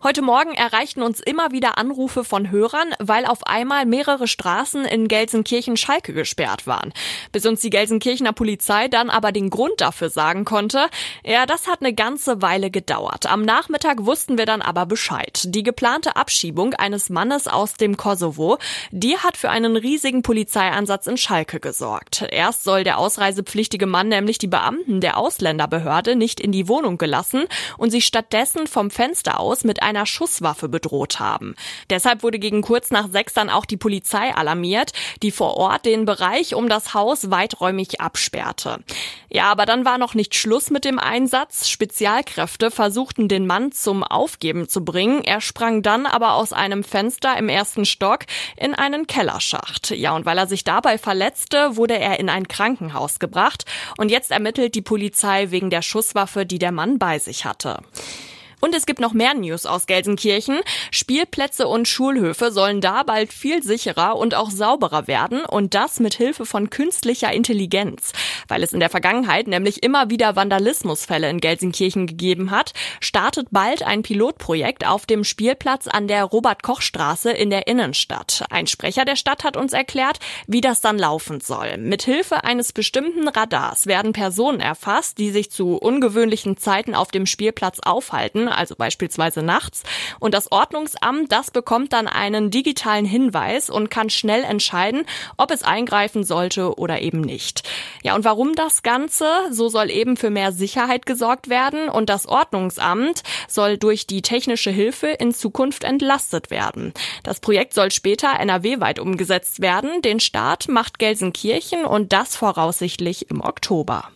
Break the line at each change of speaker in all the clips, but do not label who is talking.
Heute Morgen erreichten uns immer wieder Anrufe von Hörern, weil auf einmal mehrere Straßen in Gelsenkirchen-Schalke gesperrt waren. Bis uns die Gelsenkirchener Polizei dann aber den Grund dafür sagen konnte, ja, das hat eine ganze Weile gedauert. Am Nachmittag wussten wir dann aber Bescheid. Die geplante Abschiebung eines Mannes aus dem Kosovo, die hat für einen riesigen Polizeieinsatz in Schalke gesorgt. Erst soll der ausreisepflichtige Mann nämlich die Beamten der Ausländerbehörde nicht in die Wohnung gelassen und sie stattdessen vom Fenster aus mit einer Schusswaffe bedroht haben. Deshalb wurde gegen kurz nach sechs dann auch die Polizei alarmiert, die vor Ort den Bereich um das Haus weiträumig absperrte. Ja, aber dann war noch nicht Schluss mit dem Einsatz. Spezialkräfte versuchten den Mann zum Aufgeben zu bringen. Er sprang dann aber aus einem Fenster im ersten Stock in einen Kellerschacht. Ja, und weil er sich dabei verletzte, wurde er in ein Krankenhaus gebracht. Und jetzt ermittelt die Polizei wegen der Schusswaffe, die der Mann bei sich hatte. Und es gibt noch mehr News aus Gelsenkirchen. Spielplätze und Schulhöfe sollen da bald viel sicherer und auch sauberer werden und das mit Hilfe von künstlicher Intelligenz. Weil es in der Vergangenheit nämlich immer wieder Vandalismusfälle in Gelsenkirchen gegeben hat, startet bald ein Pilotprojekt auf dem Spielplatz an der Robert-Koch-Straße in der Innenstadt. Ein Sprecher der Stadt hat uns erklärt, wie das dann laufen soll. Mit Hilfe eines bestimmten Radars werden Personen erfasst, die sich zu ungewöhnlichen Zeiten auf dem Spielplatz aufhalten also beispielsweise nachts. Und das Ordnungsamt, das bekommt dann einen digitalen Hinweis und kann schnell entscheiden, ob es eingreifen sollte oder eben nicht. Ja, und warum das Ganze? So soll eben für mehr Sicherheit gesorgt werden und das Ordnungsamt soll durch die technische Hilfe in Zukunft entlastet werden. Das Projekt soll später NRW-weit umgesetzt werden. Den Start macht Gelsenkirchen und das voraussichtlich im Oktober.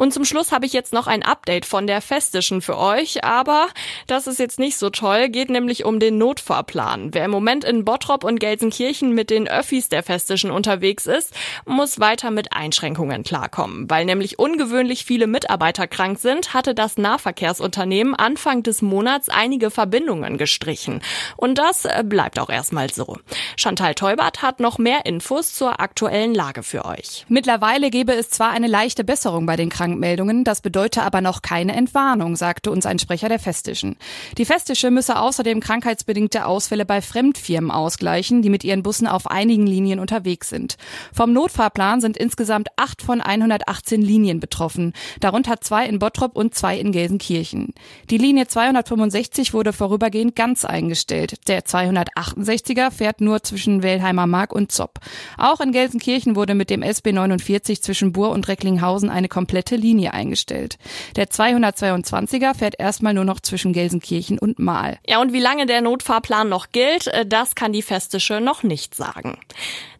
Und zum Schluss habe ich jetzt noch ein Update von der Festischen für euch, aber das ist jetzt nicht so toll, geht nämlich um den Notfahrplan. Wer im Moment in Bottrop und Gelsenkirchen mit den Öffis der Festischen unterwegs ist, muss weiter mit Einschränkungen klarkommen. Weil nämlich ungewöhnlich viele Mitarbeiter krank sind, hatte das Nahverkehrsunternehmen Anfang des Monats einige Verbindungen gestrichen. Und das äh, bleibt auch erstmal so. Chantal Teubert hat noch mehr Infos zur aktuellen Lage für euch.
Mittlerweile gäbe es zwar eine leichte Besserung bei den Kranken Krankmeldungen. Das bedeute aber noch keine Entwarnung, sagte uns ein Sprecher der Festischen. Die Festische müsse außerdem krankheitsbedingte Ausfälle bei Fremdfirmen ausgleichen, die mit ihren Bussen auf einigen Linien unterwegs sind. Vom Notfahrplan sind insgesamt acht von 118 Linien betroffen, darunter zwei in Bottrop und zwei in Gelsenkirchen. Die Linie 265 wurde vorübergehend ganz eingestellt. Der 268er fährt nur zwischen Wellheimer Mark und Zopp. Auch in Gelsenkirchen wurde mit dem SB 49 zwischen Bur und Recklinghausen eine komplette Linie eingestellt. Der 222er fährt erstmal nur noch zwischen Gelsenkirchen und Mahl.
Ja, und wie lange der Notfahrplan noch gilt, äh, das kann die Festische noch nicht sagen.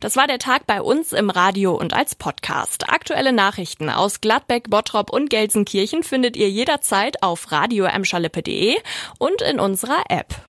Das war der Tag bei uns im Radio und als Podcast. Aktuelle Nachrichten aus Gladbeck, Bottrop und Gelsenkirchen findet ihr jederzeit auf radio und in unserer App.